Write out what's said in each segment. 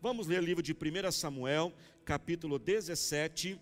Vamos ler o livro de 1 Samuel, capítulo 17,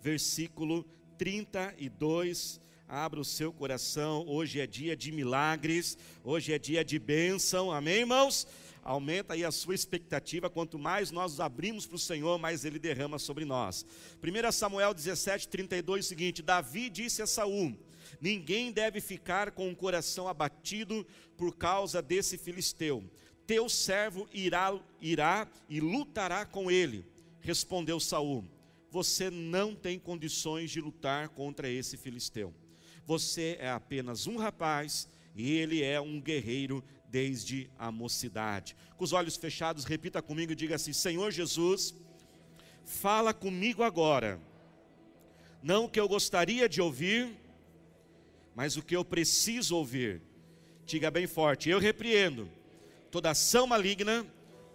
versículo 32. Abra o seu coração, hoje é dia de milagres, hoje é dia de bênção, amém, irmãos? Aumenta aí a sua expectativa, quanto mais nós abrimos para o Senhor, mais Ele derrama sobre nós. 1 Samuel 17, 32, o seguinte: Davi disse a Saul: Ninguém deve ficar com o coração abatido por causa desse filisteu. Teu servo irá, irá e lutará com ele. Respondeu Saul: Você não tem condições de lutar contra esse filisteu. Você é apenas um rapaz e ele é um guerreiro desde a mocidade. Com os olhos fechados, repita comigo e diga assim: Senhor Jesus, fala comigo agora. Não o que eu gostaria de ouvir, mas o que eu preciso ouvir. Diga bem forte: Eu repreendo toda ação maligna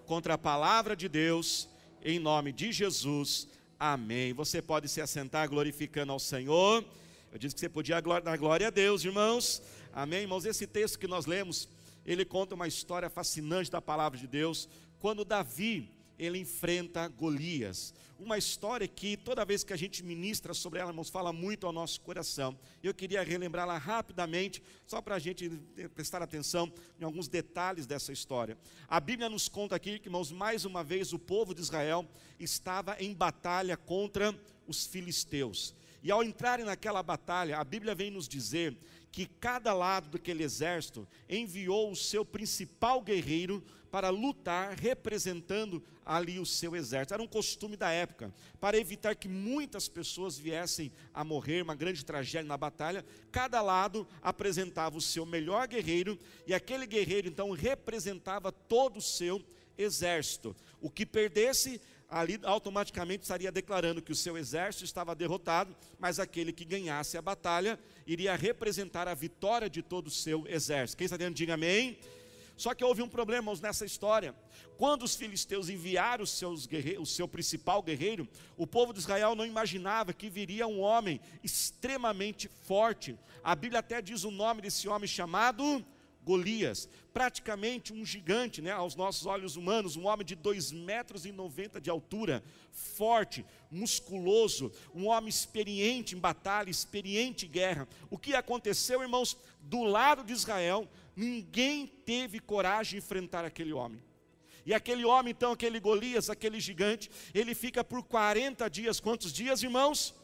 contra a palavra de Deus, em nome de Jesus. Amém. Você pode se assentar glorificando ao Senhor. Eu disse que você podia dar glória a Deus, irmãos. Amém, irmãos. Esse texto que nós lemos, ele conta uma história fascinante da palavra de Deus. Quando Davi, ele enfrenta Golias. Uma história que toda vez que a gente ministra sobre ela, irmãos, fala muito ao nosso coração. Eu queria relembrá-la rapidamente, só para a gente prestar atenção em alguns detalhes dessa história. A Bíblia nos conta aqui que, irmãos, mais uma vez o povo de Israel estava em batalha contra os filisteus. E ao entrarem naquela batalha, a Bíblia vem nos dizer que cada lado daquele exército enviou o seu principal guerreiro para lutar, representando ali o seu exército. Era um costume da época, para evitar que muitas pessoas viessem a morrer, uma grande tragédia na batalha. Cada lado apresentava o seu melhor guerreiro, e aquele guerreiro então representava todo o seu exército. O que perdesse ali automaticamente estaria declarando que o seu exército estava derrotado, mas aquele que ganhasse a batalha iria representar a vitória de todo o seu exército. Quem está dentro, diga amém. Só que houve um problema nessa história. Quando os filisteus enviaram o seu principal guerreiro, o povo de Israel não imaginava que viria um homem extremamente forte. A Bíblia até diz o nome desse homem chamado Golias, praticamente um gigante, né, aos nossos olhos humanos, um homem de 2 metros e 90 de altura, forte, musculoso, um homem experiente em batalha, experiente em guerra. O que aconteceu, irmãos? Do lado de Israel, ninguém teve coragem de enfrentar aquele homem. E aquele homem, então, aquele Golias, aquele gigante, ele fica por 40 dias, quantos dias, irmãos?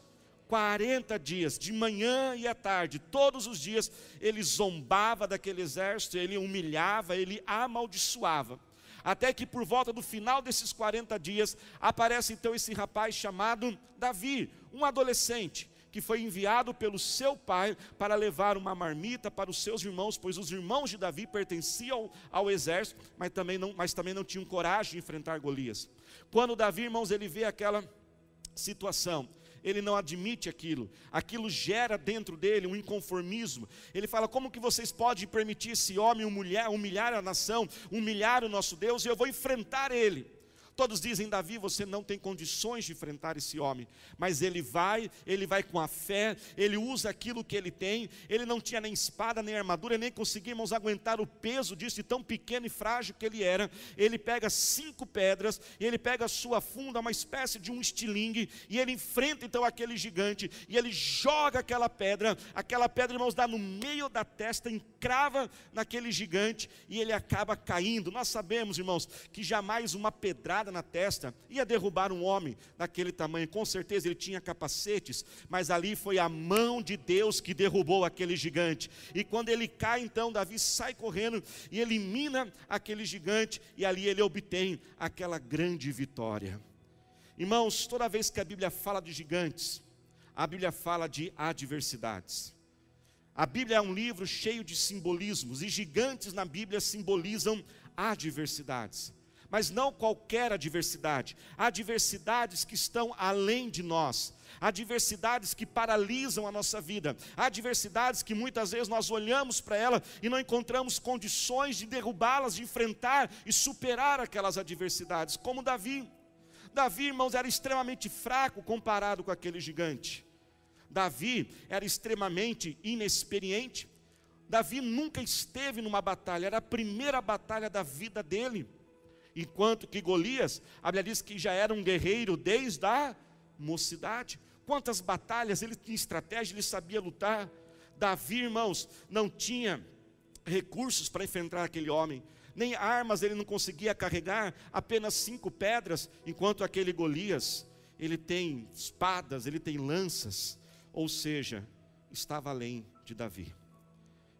40 dias, de manhã e à tarde, todos os dias, ele zombava daquele exército, ele humilhava, ele amaldiçoava. Até que por volta do final desses 40 dias, aparece então esse rapaz chamado Davi, um adolescente, que foi enviado pelo seu pai para levar uma marmita para os seus irmãos, pois os irmãos de Davi pertenciam ao, exército, mas também, não, mas também não tinham coragem de enfrentar Golias. Quando Davi, irmãos, ele vê aquela situação, ele não admite aquilo, aquilo gera dentro dele um inconformismo. Ele fala: como que vocês podem permitir esse homem humilhar, humilhar a nação, humilhar o nosso Deus, e eu vou enfrentar ele. Todos dizem, Davi, você não tem condições de enfrentar esse homem. Mas ele vai, ele vai com a fé, ele usa aquilo que ele tem. Ele não tinha nem espada, nem armadura, nem conseguimos aguentar o peso disso, de tão pequeno e frágil que ele era. Ele pega cinco pedras, e ele pega a sua funda, uma espécie de um estilingue, e ele enfrenta então aquele gigante, e ele joga aquela pedra. Aquela pedra, irmãos, dá no meio da testa, encrava naquele gigante, e ele acaba caindo. Nós sabemos, irmãos, que jamais uma pedrada na testa, ia derrubar um homem daquele tamanho. Com certeza ele tinha capacetes, mas ali foi a mão de Deus que derrubou aquele gigante. E quando ele cai, então Davi sai correndo e elimina aquele gigante, e ali ele obtém aquela grande vitória. Irmãos, toda vez que a Bíblia fala de gigantes, a Bíblia fala de adversidades. A Bíblia é um livro cheio de simbolismos, e gigantes na Bíblia simbolizam adversidades mas não qualquer adversidade. Adversidades que estão além de nós, adversidades que paralisam a nossa vida, adversidades que muitas vezes nós olhamos para ela e não encontramos condições de derrubá-las, de enfrentar e superar aquelas adversidades, como Davi. Davi, irmãos, era extremamente fraco comparado com aquele gigante. Davi era extremamente inexperiente. Davi nunca esteve numa batalha, era a primeira batalha da vida dele. Enquanto que Golias, a Bíblia diz que já era um guerreiro desde a mocidade. Quantas batalhas ele tinha estratégia, ele sabia lutar. Davi, irmãos, não tinha recursos para enfrentar aquele homem, nem armas ele não conseguia carregar, apenas cinco pedras, enquanto aquele Golias, ele tem espadas, ele tem lanças, ou seja, estava além de Davi.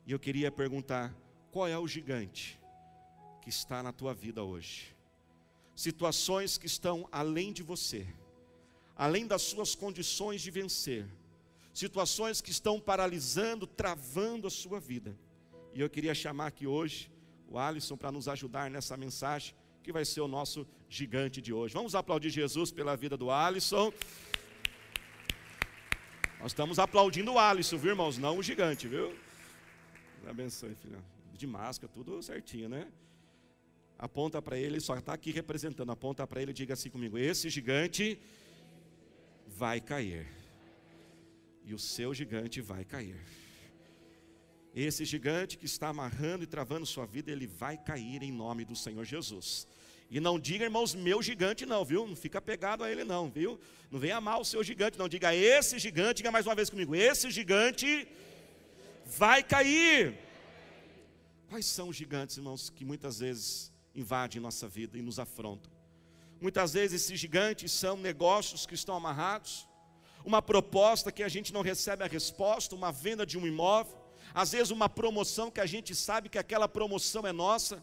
E eu queria perguntar: qual é o gigante que está na tua vida hoje? Situações que estão além de você, além das suas condições de vencer, situações que estão paralisando, travando a sua vida. E eu queria chamar aqui hoje o Alisson para nos ajudar nessa mensagem, que vai ser o nosso gigante de hoje. Vamos aplaudir Jesus pela vida do Alisson. Nós estamos aplaudindo o Alisson, viu, irmãos? Não o gigante, viu? Abençoe, filho. De máscara, tudo certinho, né? Aponta para ele, só está aqui representando. Aponta para ele e diga assim comigo: Esse gigante vai cair. E o seu gigante vai cair. Esse gigante que está amarrando e travando sua vida, ele vai cair em nome do Senhor Jesus. E não diga, irmãos, meu gigante, não, viu? Não fica pegado a ele, não, viu? Não venha amar o seu gigante, não. Diga esse gigante, diga mais uma vez comigo: esse gigante vai cair. Quais são os gigantes, irmãos, que muitas vezes invadem nossa vida e nos afrontam? Muitas vezes esses gigantes são negócios que estão amarrados, uma proposta que a gente não recebe a resposta, uma venda de um imóvel às vezes, uma promoção que a gente sabe que aquela promoção é nossa,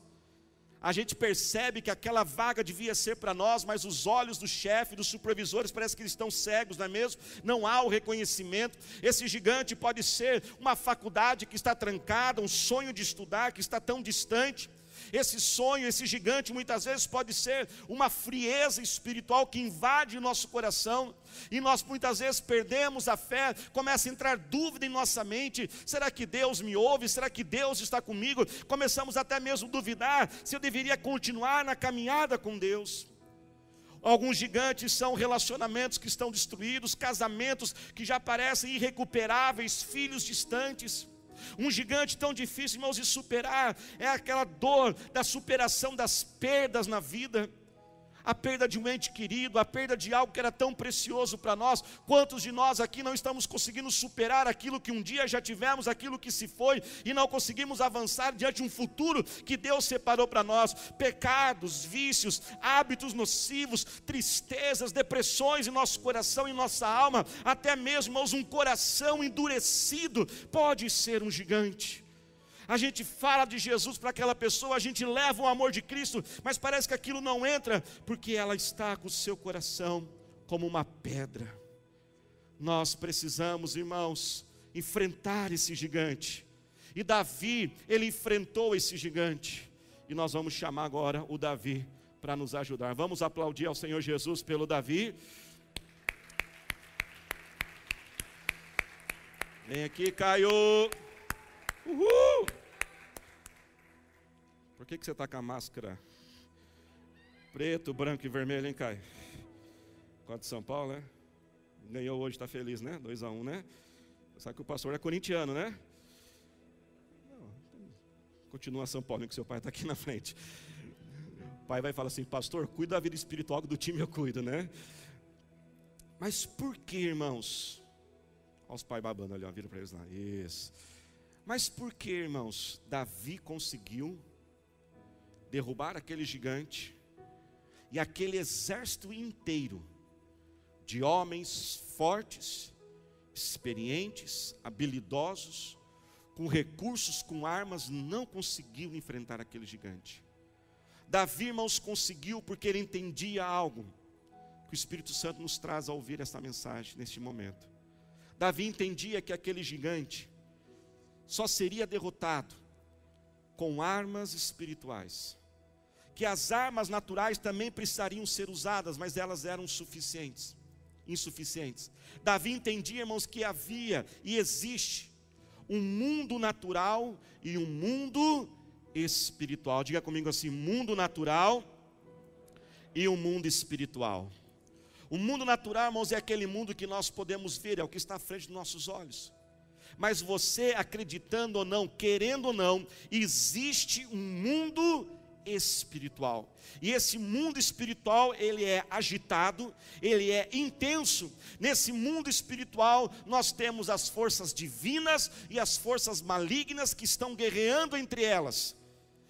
a gente percebe que aquela vaga devia ser para nós, mas os olhos do chefe, dos supervisores, parece que eles estão cegos, não é mesmo? Não há o reconhecimento. Esse gigante pode ser uma faculdade que está trancada, um sonho de estudar que está tão distante. Esse sonho, esse gigante, muitas vezes pode ser uma frieza espiritual que invade o nosso coração, e nós muitas vezes perdemos a fé, começa a entrar dúvida em nossa mente: será que Deus me ouve? Será que Deus está comigo? Começamos até mesmo a duvidar se eu deveria continuar na caminhada com Deus. Alguns gigantes são relacionamentos que estão destruídos, casamentos que já parecem irrecuperáveis, filhos distantes. Um gigante tão difícil, irmãos, de superar é aquela dor da superação das perdas na vida a perda de um ente querido, a perda de algo que era tão precioso para nós. Quantos de nós aqui não estamos conseguindo superar aquilo que um dia já tivemos, aquilo que se foi, e não conseguimos avançar diante de um futuro que Deus separou para nós? Pecados, vícios, hábitos nocivos, tristezas, depressões em nosso coração, em nossa alma, até mesmo um coração endurecido, pode ser um gigante a gente fala de Jesus para aquela pessoa, a gente leva o amor de Cristo, mas parece que aquilo não entra, porque ela está com o seu coração como uma pedra. Nós precisamos, irmãos, enfrentar esse gigante. E Davi, ele enfrentou esse gigante. E nós vamos chamar agora o Davi para nos ajudar. Vamos aplaudir ao Senhor Jesus pelo Davi. Vem aqui, Caio. Uhul! Que, que você está com a máscara preto, branco e vermelho, hein, Caio? Quatro de São Paulo, né? Ganhou hoje, está feliz, né? 2 a 1 um, né? Sabe que o pastor é corintiano, né? Continua São Paulo, que seu pai está aqui na frente. O pai vai falar assim, pastor, cuida da vida espiritual do time eu cuido, né? Mas por que, irmãos? Olha os pais babando ali, ó, vira para eles lá. Isso. Mas por que, irmãos, Davi conseguiu derrubar aquele gigante e aquele exército inteiro de homens fortes, experientes, habilidosos, com recursos, com armas, não conseguiu enfrentar aquele gigante. Davi, irmãos, conseguiu porque ele entendia algo que o Espírito Santo nos traz a ouvir esta mensagem neste momento. Davi entendia que aquele gigante só seria derrotado com armas espirituais. Que as armas naturais também precisariam ser usadas, mas elas eram suficientes, insuficientes. Davi entendia, irmãos, que havia e existe um mundo natural e um mundo espiritual. Diga comigo assim: mundo natural e um mundo espiritual. O mundo natural, irmãos, é aquele mundo que nós podemos ver, é o que está à frente dos nossos olhos mas você acreditando ou não, querendo ou não, existe um mundo espiritual. E esse mundo espiritual, ele é agitado, ele é intenso. Nesse mundo espiritual, nós temos as forças divinas e as forças malignas que estão guerreando entre elas.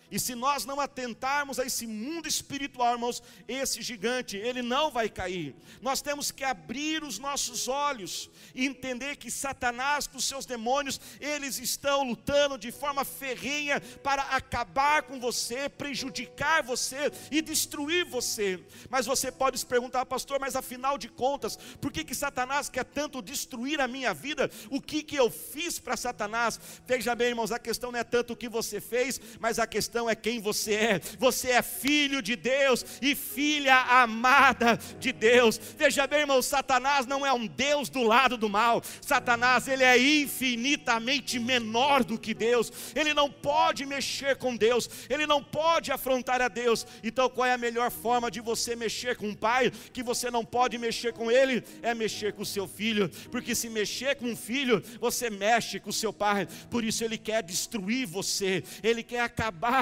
E se nós não atentarmos a esse mundo espiritual, irmãos, esse gigante, ele não vai cair. Nós temos que abrir os nossos olhos e entender que Satanás, com seus demônios, eles estão lutando de forma ferrenha para acabar com você, prejudicar você e destruir você. Mas você pode se perguntar, pastor, mas afinal de contas, por que, que Satanás quer tanto destruir a minha vida? O que, que eu fiz para Satanás? Veja bem, irmãos, a questão não é tanto o que você fez, mas a questão questão é quem você é. Você é filho de Deus e filha amada de Deus. Veja bem, irmão, Satanás não é um Deus do lado do mal. Satanás, ele é infinitamente menor do que Deus. Ele não pode mexer com Deus. Ele não pode afrontar a Deus. Então, qual é a melhor forma de você mexer com um pai que você não pode mexer com ele? É mexer com o seu filho, porque se mexer com um filho, você mexe com o seu pai. Por isso ele quer destruir você. Ele quer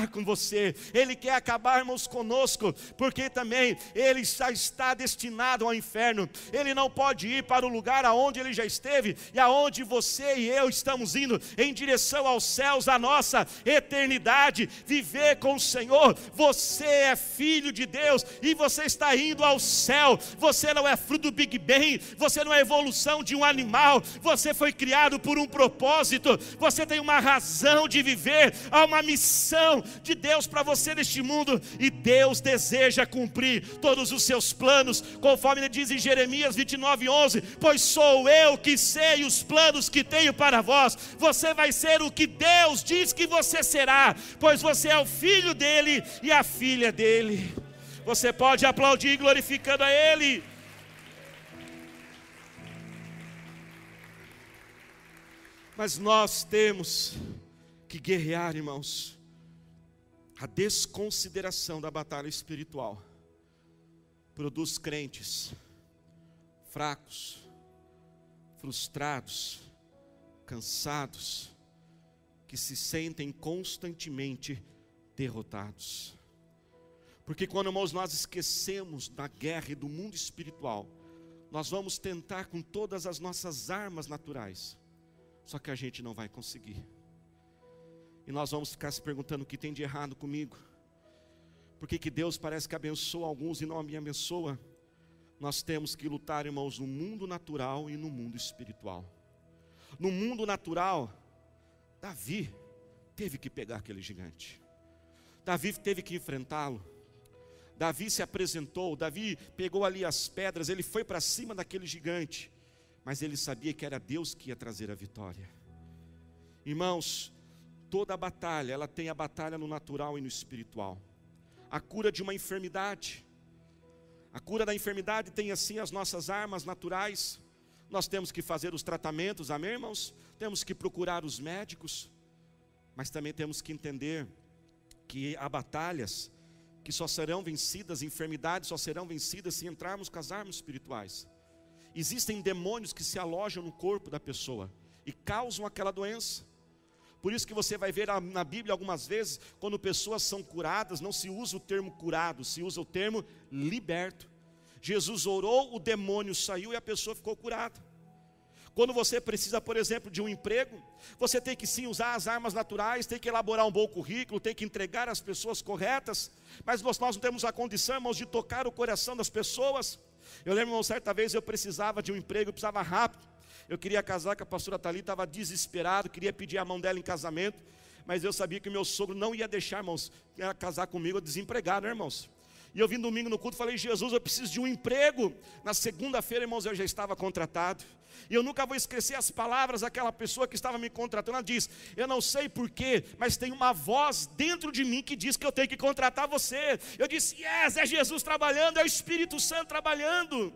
acabar com você, Ele quer acabar, irmãos, conosco, porque também Ele já está destinado ao inferno, Ele não pode ir para o lugar aonde Ele já esteve e aonde você e eu estamos indo, em direção aos céus, a nossa eternidade, viver com o Senhor. Você é filho de Deus e você está indo ao céu, você não é fruto do Big Bang, você não é evolução de um animal, você foi criado por um propósito, você tem uma razão de viver, há uma missão de Deus para você neste mundo, e Deus deseja cumprir todos os seus planos, conforme ele diz em Jeremias 29, 11: Pois sou eu que sei os planos que tenho para vós, você vai ser o que Deus diz que você será, pois você é o filho dele e a filha dele. Você pode aplaudir glorificando a Ele. Mas nós temos que guerrear, irmãos a desconsideração da batalha espiritual produz crentes fracos, frustrados, cansados, que se sentem constantemente derrotados. Porque quando irmãos, nós esquecemos da guerra e do mundo espiritual, nós vamos tentar com todas as nossas armas naturais, só que a gente não vai conseguir. E nós vamos ficar se perguntando o que tem de errado comigo. Por que, Deus parece que abençoa alguns e não me abençoa? Nós temos que lutar, irmãos, no mundo natural e no mundo espiritual. No mundo natural, Davi teve que pegar aquele gigante. Davi teve que enfrentá-lo. Davi se apresentou, Davi pegou ali as pedras, ele foi para cima daquele gigante, mas ele sabia que era Deus que ia trazer a vitória. Irmãos, toda a batalha, ela tem a batalha no natural e no espiritual. A cura de uma enfermidade. A cura da enfermidade tem assim as nossas armas naturais. Nós temos que fazer os tratamentos, amém, irmãos? Temos que procurar os médicos, mas também temos que entender que há batalhas que só serão vencidas, enfermidades só serão vencidas se entrarmos com as armas espirituais. Existem demônios que se alojam no corpo da pessoa e causam aquela doença. Por isso que você vai ver na Bíblia algumas vezes, quando pessoas são curadas, não se usa o termo curado, se usa o termo liberto. Jesus orou, o demônio saiu e a pessoa ficou curada. Quando você precisa, por exemplo, de um emprego, você tem que sim usar as armas naturais, tem que elaborar um bom currículo, tem que entregar as pessoas corretas, mas nós, não temos a condição, irmãos, de tocar o coração das pessoas. Eu lembro, irmão, certa vez eu precisava de um emprego, eu precisava rápido. Eu queria casar com a pastora Thalita, estava desesperado, queria pedir a mão dela em casamento, mas eu sabia que meu sogro não ia deixar, irmãos, casar comigo desempregado, né, irmãos? E eu vim domingo no culto e falei, Jesus, eu preciso de um emprego. Na segunda-feira, irmãos, eu já estava contratado. E eu nunca vou esquecer as palavras daquela pessoa que estava me contratando. Ela diz: Eu não sei porquê, mas tem uma voz dentro de mim que diz que eu tenho que contratar você. Eu disse: Yes, é Jesus trabalhando, é o Espírito Santo trabalhando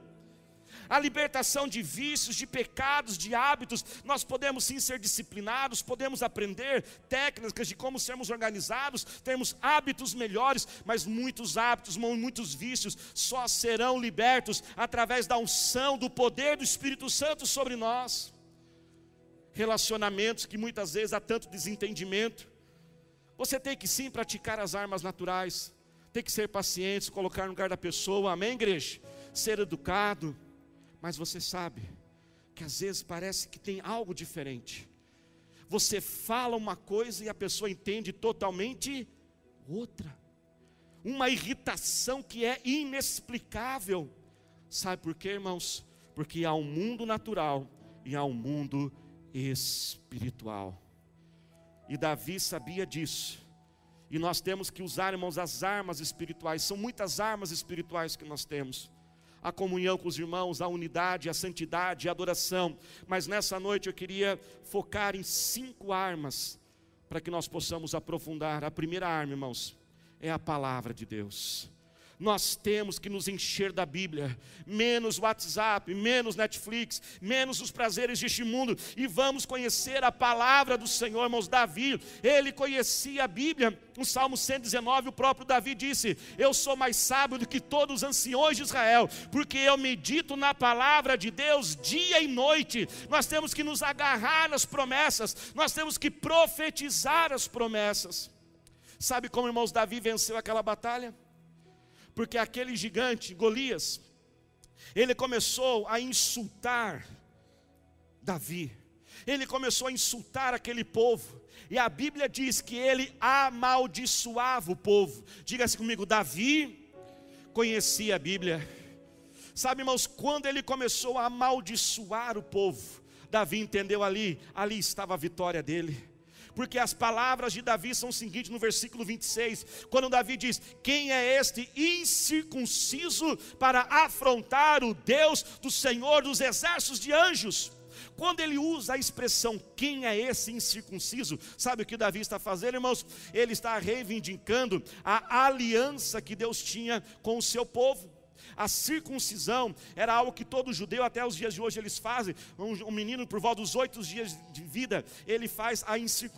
a libertação de vícios, de pecados, de hábitos. Nós podemos sim ser disciplinados, podemos aprender técnicas de como sermos organizados, termos hábitos melhores, mas muitos hábitos, muitos vícios só serão libertos através da unção, do poder do Espírito Santo sobre nós. Relacionamentos que muitas vezes há tanto desentendimento. Você tem que sim praticar as armas naturais, tem que ser paciente, colocar no lugar da pessoa, amém, igreja? Ser educado, mas você sabe que às vezes parece que tem algo diferente. Você fala uma coisa e a pessoa entende totalmente outra. Uma irritação que é inexplicável. Sabe por quê, irmãos? Porque há um mundo natural e há um mundo espiritual. E Davi sabia disso. E nós temos que usar, irmãos, as armas espirituais. São muitas armas espirituais que nós temos. A comunhão com os irmãos, a unidade, a santidade, a adoração. Mas nessa noite eu queria focar em cinco armas para que nós possamos aprofundar. A primeira arma, irmãos, é a palavra de Deus nós temos que nos encher da Bíblia, menos WhatsApp, menos Netflix, menos os prazeres deste mundo, e vamos conhecer a palavra do Senhor, irmãos. Davi, ele conhecia a Bíblia, no Salmo 119, o próprio Davi disse: Eu sou mais sábio do que todos os anciões de Israel, porque eu medito na palavra de Deus dia e noite. Nós temos que nos agarrar nas promessas, nós temos que profetizar as promessas. Sabe como, irmãos, Davi venceu aquela batalha? Porque aquele gigante, Golias, ele começou a insultar Davi, ele começou a insultar aquele povo, e a Bíblia diz que ele amaldiçoava o povo. Diga-se comigo, Davi conhecia a Bíblia. Sabe, irmãos, quando ele começou a amaldiçoar o povo, Davi entendeu ali, ali estava a vitória dele porque as palavras de Davi são o seguinte no versículo 26, quando Davi diz: Quem é este incircunciso para afrontar o Deus do Senhor dos exércitos de anjos? Quando ele usa a expressão quem é esse incircunciso, sabe o que Davi está fazendo, irmãos? Ele está reivindicando a aliança que Deus tinha com o seu povo. A circuncisão era algo que todo judeu, até os dias de hoje, eles fazem. Um, menino, por volta dos oito dias de vida, ele faz a,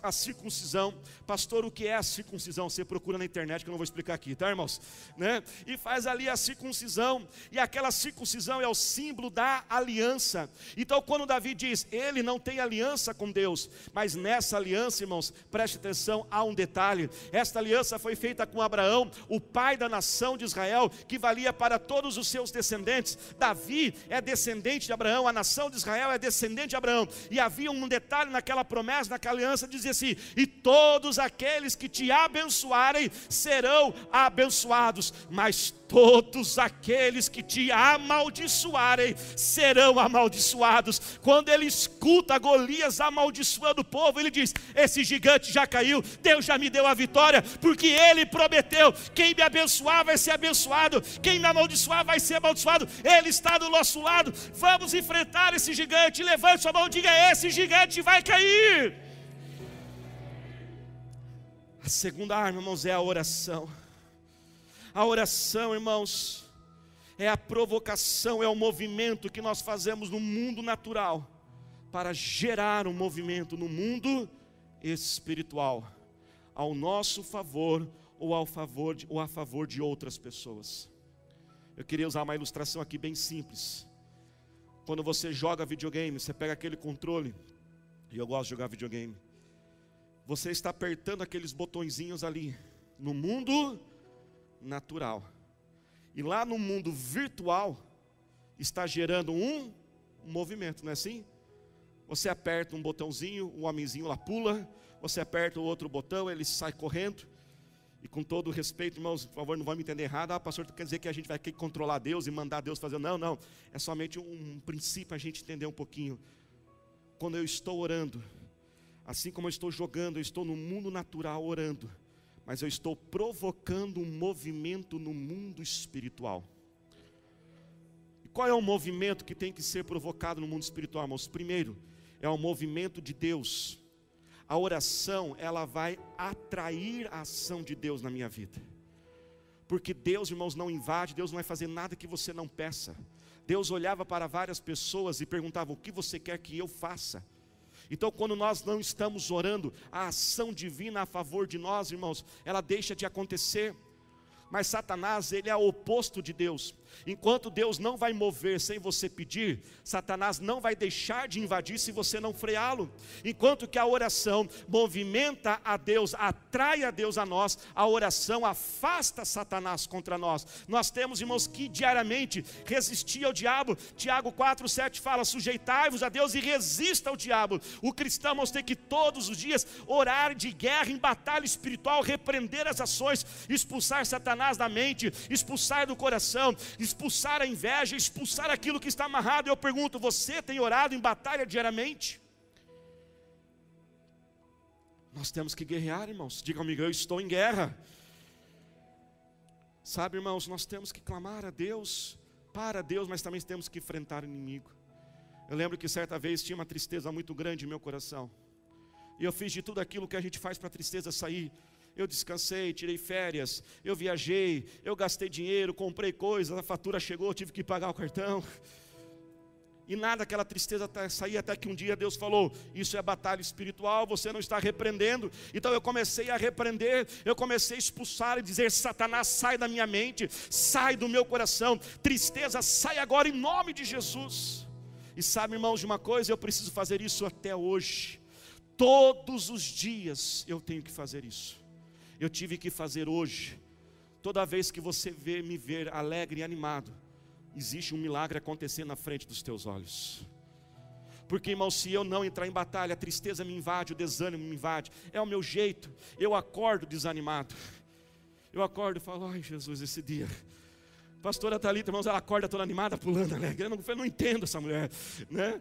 a circuncisão. Pastor, o que é a circuncisão? Você procura na internet, que eu não vou explicar aqui, tá, irmãos? Né? E faz ali a circuncisão, e aquela circuncisão é o símbolo da aliança. Então, quando Davi diz, ele não tem aliança com Deus, mas nessa aliança, irmãos, preste atenção, há um detalhe: esta aliança foi feita com Abraão, o pai da nação de Israel, que valia para todos todos os seus descendentes. Davi é descendente de Abraão, a nação de Israel é descendente de Abraão. E havia um detalhe naquela promessa, naquela aliança, dizia assim: "E todos aqueles que te abençoarem serão abençoados, mas todos aqueles que te amaldiçoarem serão amaldiçoados. Quando ele escuta Golias amaldiçoando o povo, ele diz: Esse gigante já caiu, Deus já me deu a vitória, porque ele prometeu: quem me abençoar vai ser abençoado, quem me amaldiçoar vai ser amaldiçoado. Ele está do nosso lado. Vamos enfrentar esse gigante. Levante sua mão, diga: Esse gigante vai cair. A segunda arma, irmãos, é a oração. A oração, irmãos, é a provocação, é o movimento que nós fazemos no mundo natural para gerar um movimento no mundo espiritual, ao nosso favor ou ao favor de, ou a favor de outras pessoas. Eu queria usar uma ilustração aqui bem simples. Quando você joga videogame, você pega aquele controle, e eu gosto de jogar videogame. Você está apertando aqueles botõezinhos ali. No mundo natural. E lá no mundo virtual está gerando um, movimento, não é assim? Você aperta um botãozinho, o homenzinho lá pula, você aperta o outro botão, ele sai correndo. E com todo respeito, irmãos, por favor, não vão me entender errado. Ah, pastor, tu quer dizer que a gente vai ter que controlar Deus e mandar Deus fazer? Não, não. É somente um princípio a gente entender um pouquinho. Quando eu estou orando, assim como eu estou jogando, eu estou no mundo natural orando mas eu estou provocando um movimento no mundo espiritual. E qual é o movimento que tem que ser provocado no mundo espiritual, irmãos? Primeiro, é o movimento de Deus. A oração, ela vai atrair a ação de Deus na minha vida. Porque Deus, irmãos, não invade, Deus não vai fazer nada que você não peça. Deus olhava para várias pessoas e perguntava: O que você quer que eu faça? Então, quando nós não estamos orando, a ação divina a favor de nós, irmãos, ela deixa de acontecer. Mas Satanás, ele é o oposto de Deus. Enquanto Deus não vai mover sem você pedir, Satanás não vai deixar de invadir se você não freá-lo. Enquanto que a oração movimenta a Deus, atrai a Deus a nós, a oração afasta Satanás contra nós. Nós temos, irmãos, que diariamente resistir ao diabo. Tiago 4,7 fala: sujeitai-vos a Deus e resista ao diabo. O cristão, tem que todos os dias orar de guerra, em batalha espiritual, repreender as ações, expulsar Satanás da mente, expulsar do coração, expulsar a inveja, expulsar aquilo que está amarrado. Eu pergunto: você tem orado em batalha diariamente? Nós temos que guerrear, irmãos. Diga comigo, eu estou em guerra. Sabe, irmãos, nós temos que clamar a Deus, para Deus, mas também temos que enfrentar o inimigo. Eu lembro que certa vez tinha uma tristeza muito grande em meu coração. E eu fiz de tudo aquilo que a gente faz para a tristeza sair. Eu descansei, tirei férias, eu viajei, eu gastei dinheiro, comprei coisas, a fatura chegou, tive que pagar o cartão. E nada, aquela tristeza saía até que um dia Deus falou: Isso é batalha espiritual, você não está repreendendo. Então eu comecei a repreender, eu comecei a expulsar e dizer: Satanás, sai da minha mente, sai do meu coração, tristeza, sai agora em nome de Jesus. E sabe, irmãos, de uma coisa, eu preciso fazer isso até hoje. Todos os dias eu tenho que fazer isso eu tive que fazer hoje. Toda vez que você vê me ver alegre e animado, existe um milagre acontecendo na frente dos teus olhos. Porque, irmão, se eu não entrar em batalha, a tristeza me invade, o desânimo me invade. É o meu jeito. Eu acordo desanimado. Eu acordo e falo, ai Jesus, esse dia. Pastora Thalita, irmãos, ela acorda toda animada, pulando alegre. Eu não, eu não entendo essa mulher, né?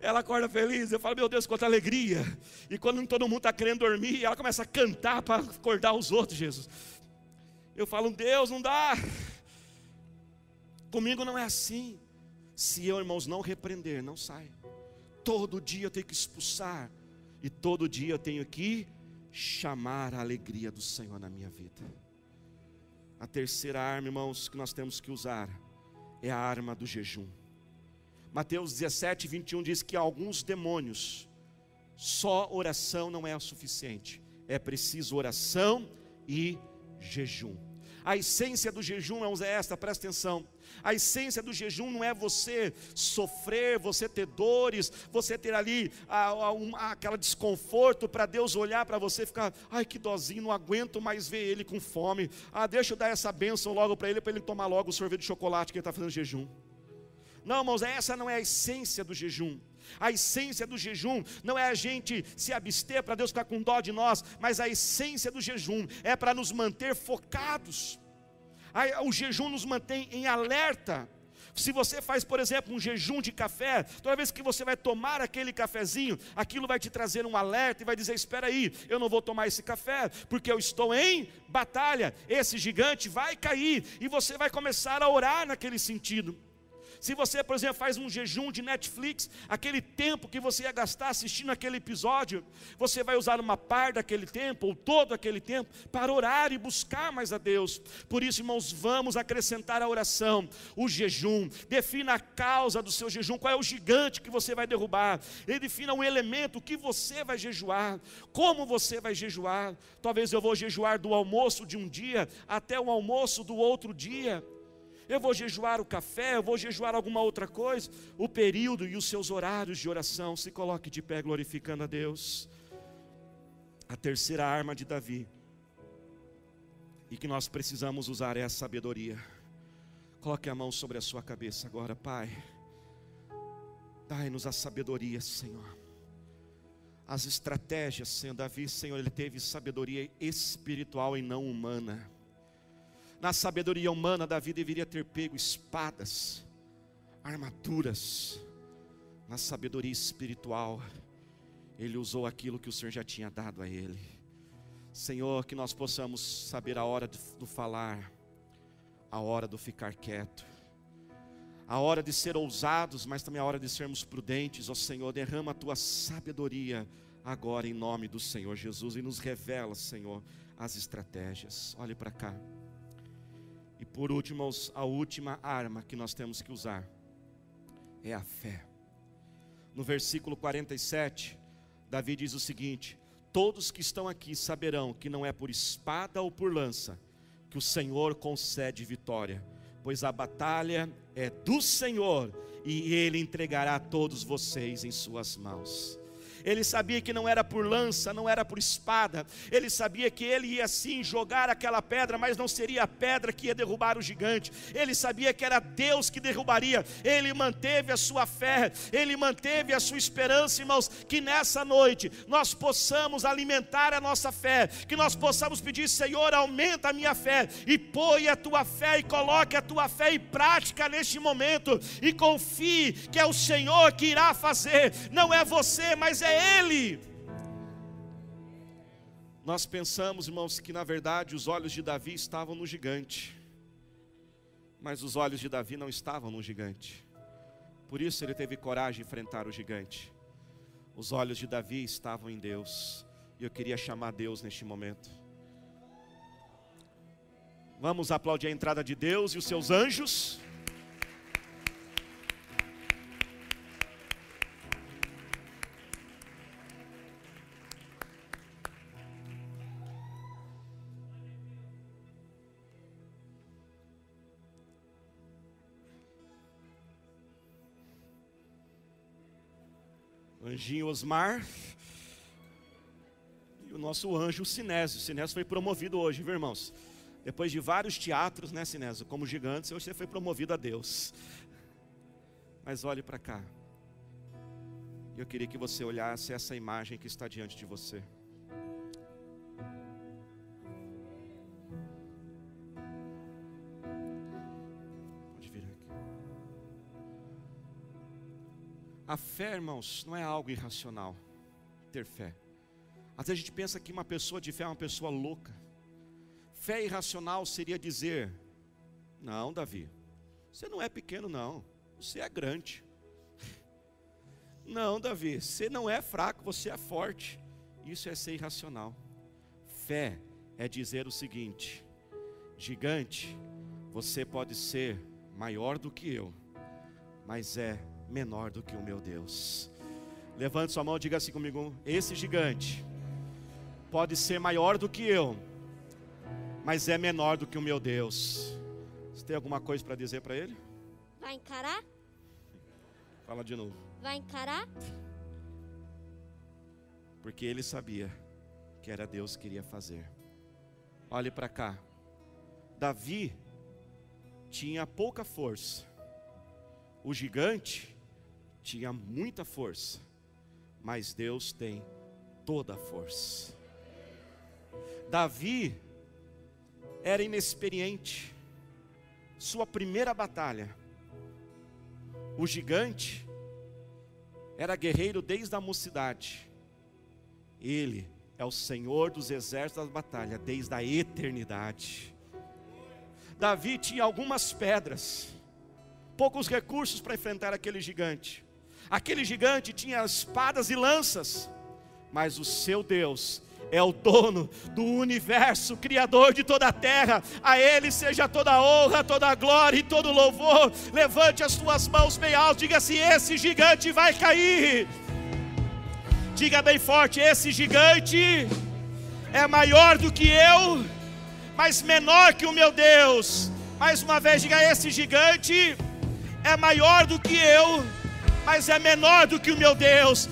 Ela acorda feliz, eu falo, meu Deus, quanta alegria. E quando todo mundo está querendo dormir, ela começa a cantar para acordar os outros, Jesus. Eu falo, Deus, não dá. Comigo não é assim. Se eu, irmãos, não repreender, não sai. Todo dia eu tenho que expulsar. E todo dia eu tenho que chamar a alegria do Senhor na minha vida. A terceira arma, irmãos, que nós temos que usar é a arma do jejum. Mateus 17, 21 diz que alguns demônios, só oração não é o suficiente, é preciso oração e jejum. A essência do jejum é esta, presta atenção. A essência do jejum não é você sofrer, você ter dores, você ter ali a, a, aquela desconforto para Deus olhar para você e ficar, ai que dozinho, não aguento mais ver ele com fome. Ah, deixa eu dar essa bênção logo para ele, para ele tomar logo o sorvete de chocolate que ele está fazendo jejum. Não, irmãos, essa não é a essência do jejum. A essência do jejum não é a gente se abster para Deus ficar com dó de nós, mas a essência do jejum é para nos manter focados. O jejum nos mantém em alerta. Se você faz, por exemplo, um jejum de café, toda vez que você vai tomar aquele cafezinho, aquilo vai te trazer um alerta e vai dizer: Espera aí, eu não vou tomar esse café, porque eu estou em batalha. Esse gigante vai cair e você vai começar a orar naquele sentido. Se você, por exemplo, faz um jejum de Netflix, aquele tempo que você ia gastar assistindo aquele episódio, você vai usar uma parte daquele tempo, ou todo aquele tempo, para orar e buscar mais a Deus. Por isso, irmãos, vamos acrescentar a oração, o jejum. Defina a causa do seu jejum, qual é o gigante que você vai derrubar. Ele defina um elemento que você vai jejuar, como você vai jejuar. Talvez eu vou jejuar do almoço de um dia até o almoço do outro dia eu vou jejuar o café, eu vou jejuar alguma outra coisa. O período e os seus horários de oração, se coloque de pé glorificando a Deus. A terceira arma de Davi, e que nós precisamos usar é a sabedoria. Coloque a mão sobre a sua cabeça agora, Pai. Dai-nos a sabedoria, Senhor. As estratégias, Senhor, Davi, Senhor, ele teve sabedoria espiritual e não humana. Na sabedoria humana, Davi deveria ter pego espadas, armaduras. Na sabedoria espiritual, ele usou aquilo que o Senhor já tinha dado a ele. Senhor, que nós possamos saber a hora do falar, a hora do ficar quieto, a hora de ser ousados, mas também a hora de sermos prudentes. Ó Senhor, derrama a tua sabedoria agora em nome do Senhor Jesus e nos revela, Senhor, as estratégias. Olhe para cá. E por último, a última arma que nós temos que usar é a fé. No versículo 47, Davi diz o seguinte: Todos que estão aqui saberão que não é por espada ou por lança que o Senhor concede vitória, pois a batalha é do Senhor e Ele entregará todos vocês em Suas mãos. Ele sabia que não era por lança, não era por espada. Ele sabia que ele ia sim jogar aquela pedra, mas não seria a pedra que ia derrubar o gigante. Ele sabia que era Deus que derrubaria. Ele manteve a sua fé, ele manteve a sua esperança, irmãos. Que nessa noite nós possamos alimentar a nossa fé, que nós possamos pedir, Senhor, aumenta a minha fé e põe a tua fé e coloque a tua fé em prática neste momento e confie que é o Senhor que irá fazer. Não é você, mas é é Ele. Nós pensamos, irmãos, que na verdade os olhos de Davi estavam no gigante, mas os olhos de Davi não estavam no gigante, por isso ele teve coragem de enfrentar o gigante. Os olhos de Davi estavam em Deus, e eu queria chamar Deus neste momento. Vamos aplaudir a entrada de Deus e os seus anjos. Anjinho Osmar e o nosso anjo Sinésio. O Sinésio foi promovido hoje, viu irmãos? Depois de vários teatros, né, Sinésio? Como gigantes, hoje você foi promovido a Deus. Mas olhe para cá. Eu queria que você olhasse essa imagem que está diante de você. A fé, irmãos, não é algo irracional. Ter fé. Às vezes a gente pensa que uma pessoa de fé é uma pessoa louca. Fé irracional seria dizer: Não, Davi, você não é pequeno, não. Você é grande. Não, Davi, você não é fraco, você é forte. Isso é ser irracional. Fé é dizer o seguinte: Gigante, você pode ser maior do que eu, mas é menor do que o meu Deus. Levante sua mão e diga assim comigo: esse gigante pode ser maior do que eu, mas é menor do que o meu Deus. Você tem alguma coisa para dizer para ele? Vai encarar? Fala de novo. Vai encarar? Porque ele sabia que era Deus que queria fazer. Olhe para cá. Davi tinha pouca força. O gigante tinha muita força, mas Deus tem toda a força. Davi era inexperiente, sua primeira batalha, o gigante era guerreiro desde a mocidade, ele é o Senhor dos exércitos da batalha desde a eternidade. Davi tinha algumas pedras, poucos recursos para enfrentar aquele gigante. Aquele gigante tinha espadas e lanças, mas o seu Deus é o dono do universo, criador de toda a terra. A Ele seja toda a honra, toda a glória e todo o louvor. Levante as tuas mãos bem alto, diga assim: esse gigante vai cair. Diga bem forte: esse gigante é maior do que eu, mas menor que o meu Deus. Mais uma vez, diga: esse gigante é maior do que eu mas é menor do que o meu Deus.